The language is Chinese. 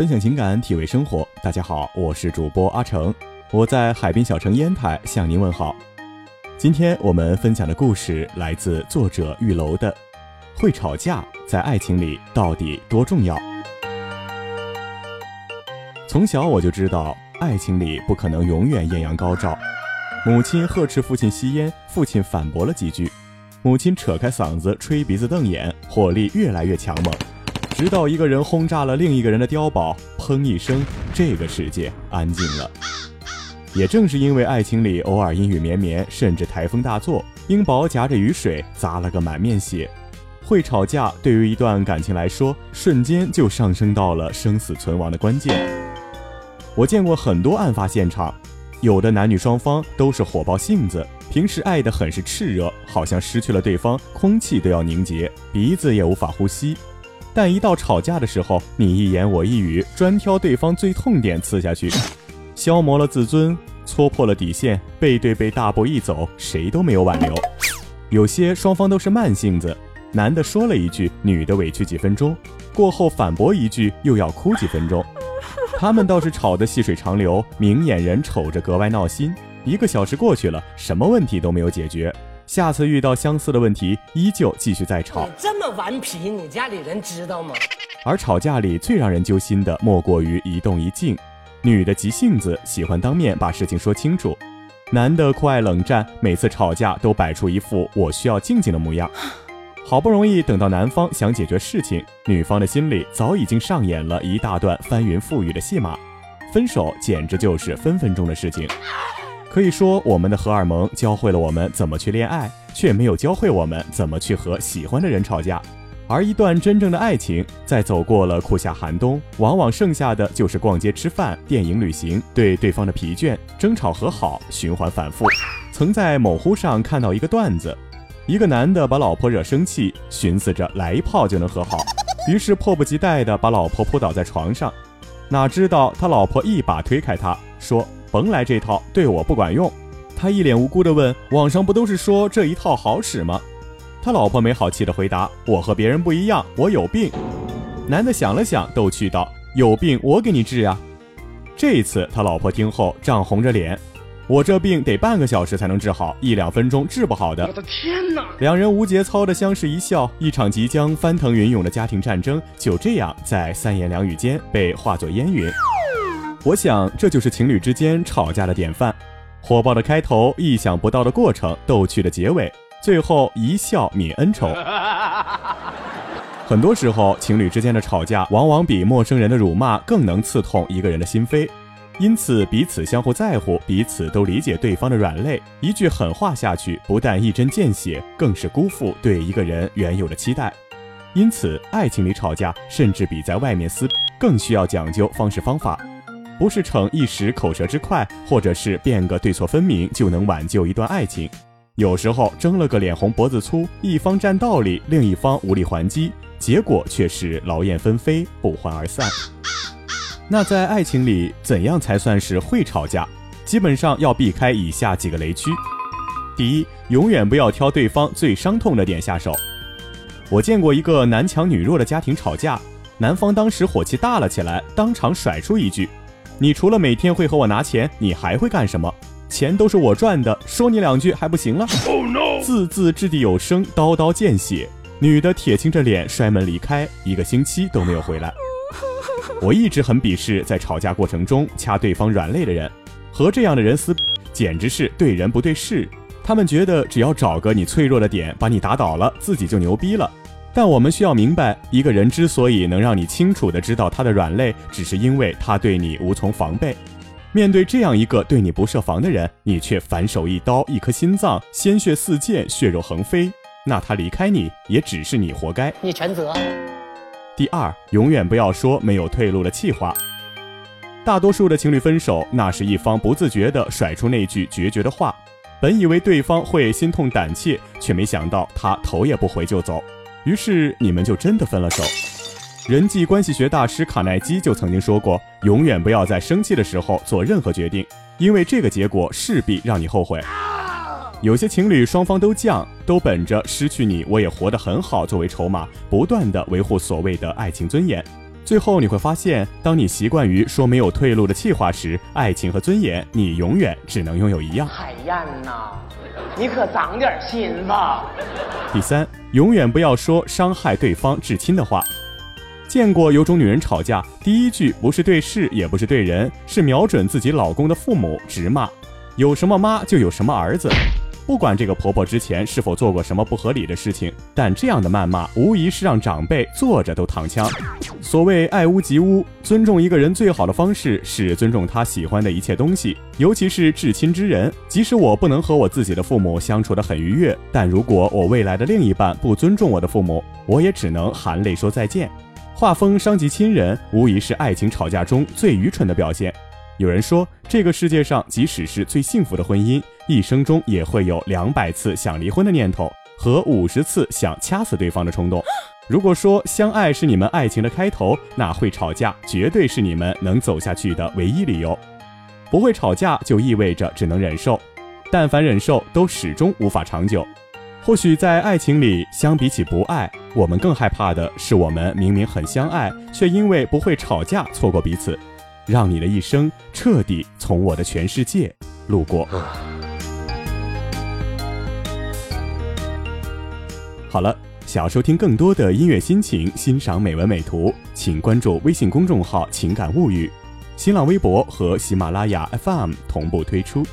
分享情感，体味生活。大家好，我是主播阿成，我在海滨小城烟台向您问好。今天我们分享的故事来自作者玉楼的《会吵架在爱情里到底多重要》。从小我就知道，爱情里不可能永远艳阳高照。母亲呵斥父亲吸烟，父亲反驳了几句，母亲扯开嗓子吹鼻子瞪眼，火力越来越强猛。直到一个人轰炸了另一个人的碉堡，砰一声，这个世界安静了。也正是因为爱情里偶尔阴雨绵绵，甚至台风大作，英宝夹着雨水砸了个满面血。会吵架对于一段感情来说，瞬间就上升到了生死存亡的关键。我见过很多案发现场，有的男女双方都是火爆性子，平时爱得很是炽热，好像失去了对方，空气都要凝结，鼻子也无法呼吸。但一到吵架的时候，你一言我一语，专挑对方最痛点刺下去，消磨了自尊，戳破了底线，背对背大步一走，谁都没有挽留。有些双方都是慢性子，男的说了一句，女的委屈几分钟，过后反驳一句，又要哭几分钟。他们倒是吵得细水长流，明眼人瞅着格外闹心。一个小时过去了，什么问题都没有解决。下次遇到相似的问题，依旧继续再吵。你这么顽皮，你家里人知道吗？而吵架里最让人揪心的，莫过于一动一静。女的急性子，喜欢当面把事情说清楚；男的酷爱冷战，每次吵架都摆出一副我需要静静的模样。好不容易等到男方想解决事情，女方的心里早已经上演了一大段翻云覆雨的戏码。分手简直就是分分钟的事情。可以说，我们的荷尔蒙教会了我们怎么去恋爱，却没有教会我们怎么去和喜欢的人吵架。而一段真正的爱情，在走过了酷夏寒冬，往往剩下的就是逛街、吃饭、电影、旅行，对对方的疲倦，争吵和好，循环反复。曾在某乎上看到一个段子：一个男的把老婆惹生气，寻思着来一炮就能和好，于是迫不及待地把老婆扑倒在床上，哪知道他老婆一把推开他，说。甭来这套，对我不管用。他一脸无辜地问：“网上不都是说这一套好使吗？”他老婆没好气地回答：“我和别人不一样，我有病。”男的想了想，逗趣道：“有病我给你治呀。”这一次他老婆听后涨红着脸：“我这病得半个小时才能治好，一两分钟治不好的。”我的天哪！两人无节操的相视一笑，一场即将翻腾云涌的家庭战争就这样在三言两语间被化作烟云。我想，这就是情侣之间吵架的典范：火爆的开头，意想不到的过程，逗趣的结尾，最后一笑泯恩仇。很多时候，情侣之间的吵架，往往比陌生人的辱骂更能刺痛一个人的心扉。因此，彼此相互在乎，彼此都理解对方的软肋。一句狠话下去，不但一针见血，更是辜负对一个人原有的期待。因此，爱情里吵架，甚至比在外面撕更需要讲究方式方法。不是逞一时口舌之快，或者是辩个对错分明就能挽救一段爱情。有时候争了个脸红脖子粗，一方占道理，另一方无力还击，结果却是劳燕分飞，不欢而散。那在爱情里，怎样才算是会吵架？基本上要避开以下几个雷区：第一，永远不要挑对方最伤痛的点下手。我见过一个男强女弱的家庭吵架，男方当时火气大了起来，当场甩出一句。你除了每天会和我拿钱，你还会干什么？钱都是我赚的，说你两句还不行了？字字掷地有声，刀刀见血。女的铁青着脸摔门离开，一个星期都没有回来。我一直很鄙视在吵架过程中掐对方软肋的人，和这样的人撕，简直是对人不对事。他们觉得只要找个你脆弱的点把你打倒了，自己就牛逼了。但我们需要明白，一个人之所以能让你清楚地知道他的软肋，只是因为他对你无从防备。面对这样一个对你不设防的人，你却反手一刀，一颗心脏，鲜血四溅，血肉横飞，那他离开你，也只是你活该，你全责。第二，永远不要说没有退路的气话。大多数的情侣分手，那是一方不自觉地甩出那句决绝的话，本以为对方会心痛胆怯，却没想到他头也不回就走。于是你们就真的分了手。人际关系学大师卡耐基就曾经说过：“永远不要在生气的时候做任何决定，因为这个结果势必让你后悔。”有些情侣双方都犟，都本着失去你我也活得很好作为筹码，不断的维护所谓的爱情尊严，最后你会发现，当你习惯于说没有退路的气话时，爱情和尊严，你永远只能拥有一样。海燕呐，你可长点心吧。第三，永远不要说伤害对方至亲的话。见过有种女人吵架，第一句不是对事，也不是对人，是瞄准自己老公的父母直骂，有什么妈就有什么儿子。不管这个婆婆之前是否做过什么不合理的事情，但这样的谩骂无疑是让长辈坐着都躺枪。所谓爱屋及乌，尊重一个人最好的方式是尊重他喜欢的一切东西，尤其是至亲之人。即使我不能和我自己的父母相处得很愉悦，但如果我未来的另一半不尊重我的父母，我也只能含泪说再见。画风伤及亲人，无疑是爱情吵架中最愚蠢的表现。有人说，这个世界上即使是最幸福的婚姻。一生中也会有两百次想离婚的念头和五十次想掐死对方的冲动。如果说相爱是你们爱情的开头，那会吵架绝对是你们能走下去的唯一理由。不会吵架就意味着只能忍受，但凡忍受都始终无法长久。或许在爱情里，相比起不爱，我们更害怕的是我们明明很相爱，却因为不会吵架错过彼此，让你的一生彻底从我的全世界路过。好了，想要收听更多的音乐心情，欣赏美文美图，请关注微信公众号“情感物语”，新浪微博和喜马拉雅 FM 同步推出。